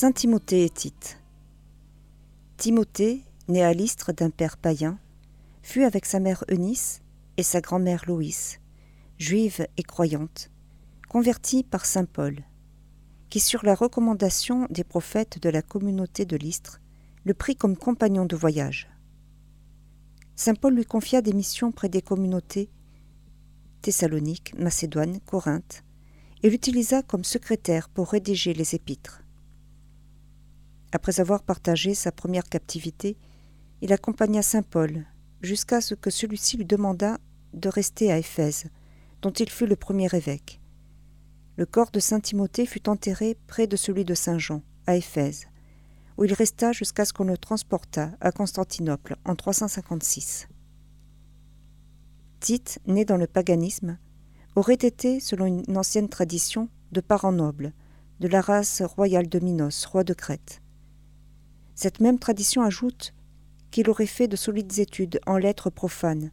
Saint Timothée et Tite. Timothée, né à l'Istre d'un père païen, fut avec sa mère Eunice et sa grand-mère Loïs, juive et croyante, convertie par saint Paul, qui, sur la recommandation des prophètes de la communauté de l'Istre, le prit comme compagnon de voyage. Saint Paul lui confia des missions près des communautés Thessalonique, Macédoine, Corinthe, et l'utilisa comme secrétaire pour rédiger les épîtres. Après avoir partagé sa première captivité, il accompagna saint Paul jusqu'à ce que celui-ci lui demanda de rester à Éphèse, dont il fut le premier évêque. Le corps de saint Timothée fut enterré près de celui de saint Jean, à Éphèse, où il resta jusqu'à ce qu'on le transportât à Constantinople en 356. Tite, né dans le paganisme, aurait été, selon une ancienne tradition, de parents nobles, de la race royale de Minos, roi de Crète. Cette même tradition ajoute qu'il aurait fait de solides études en lettres profanes,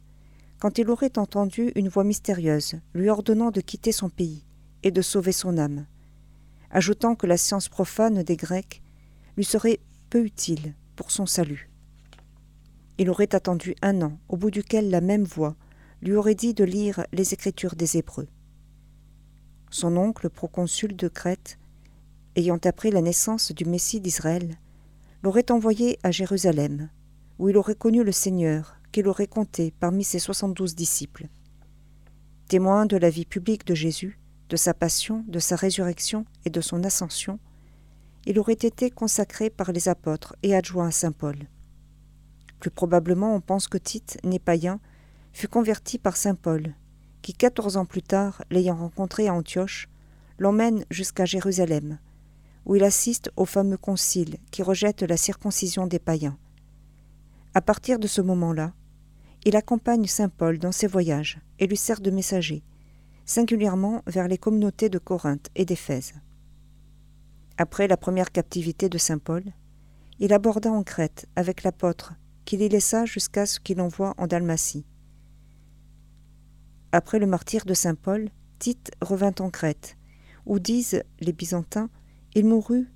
quand il aurait entendu une voix mystérieuse lui ordonnant de quitter son pays et de sauver son âme, ajoutant que la science profane des Grecs lui serait peu utile pour son salut. Il aurait attendu un an, au bout duquel la même voix lui aurait dit de lire les Écritures des Hébreux. Son oncle, proconsul de Crète, ayant appris la naissance du Messie d'Israël, l'aurait envoyé à Jérusalem, où il aurait connu le Seigneur, qu'il aurait compté parmi ses soixante-douze disciples. Témoin de la vie publique de Jésus, de sa passion, de sa résurrection et de son ascension, il aurait été consacré par les apôtres et adjoint à saint Paul. Plus probablement, on pense que Tite, né païen, fut converti par saint Paul, qui, quatorze ans plus tard, l'ayant rencontré à Antioche, l'emmène jusqu'à Jérusalem, où il assiste au fameux concile qui rejette la circoncision des païens. À partir de ce moment-là, il accompagne saint Paul dans ses voyages et lui sert de messager, singulièrement vers les communautés de Corinthe et d'Éphèse. Après la première captivité de saint Paul, il aborda en Crète avec l'apôtre qu'il y laissa jusqu'à ce qu'il envoie en Dalmatie. Après le martyr de saint Paul, Tite revint en Crète, où disent les Byzantins, il mourut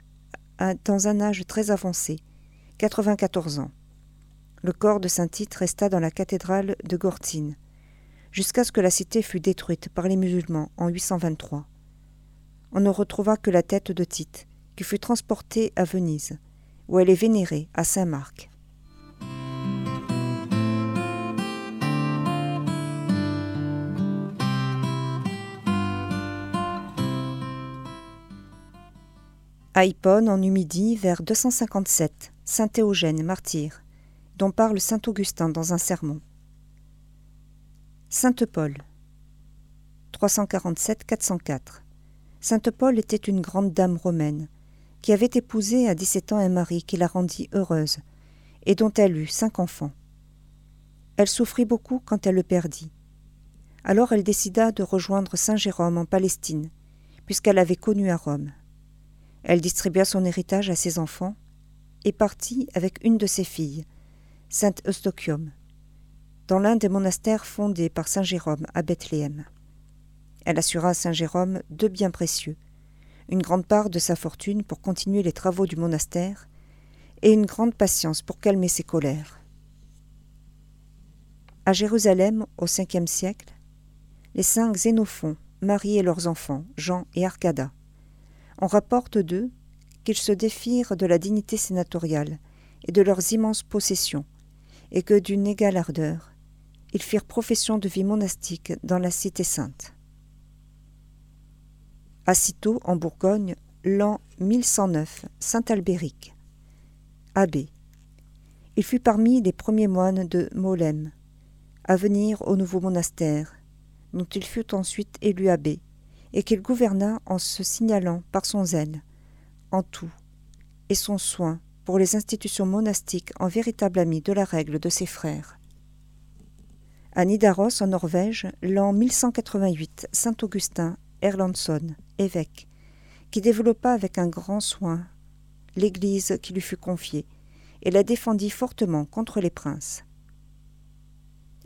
dans un âge très avancé, 94 ans. Le corps de saint Tite resta dans la cathédrale de Gortine, jusqu'à ce que la cité fût détruite par les musulmans en 823. On ne retrouva que la tête de Tite, qui fut transportée à Venise, où elle est vénérée à Saint-Marc. À en Numidie, vers 257, Saint Théogène, martyr, dont parle saint Augustin dans un sermon. Sainte Paul, 347-404. Sainte Paul était une grande dame romaine, qui avait épousé à 17 ans un mari qui la rendit heureuse, et dont elle eut cinq enfants. Elle souffrit beaucoup quand elle le perdit. Alors elle décida de rejoindre Saint Jérôme en Palestine, puisqu'elle avait connu à Rome. Elle distribua son héritage à ses enfants et partit avec une de ses filles, Sainte Eustochium, dans l'un des monastères fondés par Saint Jérôme à Bethléem. Elle assura à Saint Jérôme deux biens précieux, une grande part de sa fortune pour continuer les travaux du monastère, et une grande patience pour calmer ses colères. À Jérusalem, au Ve siècle, les saints Xénophon, Marie et leurs enfants, Jean et Arcada, on rapporte d'eux qu'ils se défirent de la dignité sénatoriale et de leurs immenses possessions, et que d'une égale ardeur, ils firent profession de vie monastique dans la cité sainte à en Bourgogne, l'an 1109, Saint Albéric. Abbé. Il fut parmi les premiers moines de Molem, à venir au nouveau monastère, dont il fut ensuite élu abbé, et qu'il gouverna en se signalant par son zèle, en tout, et son soin pour les institutions monastiques en véritable ami de la règle de ses frères. À Nidaros, en Norvège, l'an 1188, Saint Augustin Erlandsson, évêque, qui développa avec un grand soin l'Église qui lui fut confiée et la défendit fortement contre les princes.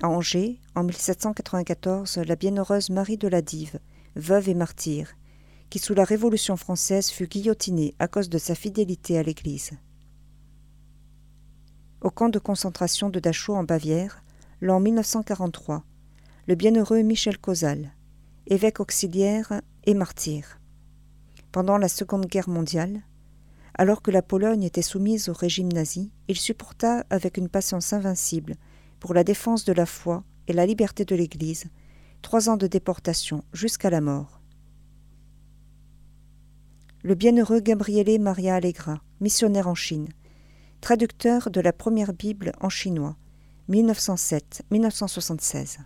À Angers, en 1794, la bienheureuse Marie de la Dive, veuve et martyre, qui sous la Révolution française fut guillotiné à cause de sa fidélité à l'Église. Au camp de concentration de Dachau en Bavière, l'an 1943, le bienheureux Michel Cosal, évêque auxiliaire et martyr. Pendant la Seconde Guerre mondiale, alors que la Pologne était soumise au régime nazi, il supporta avec une patience invincible, pour la défense de la foi et la liberté de l'Église, trois ans de déportation jusqu'à la mort. Le bienheureux Gabriele Maria Allegra, missionnaire en Chine, traducteur de la première Bible en chinois, 1907-1976.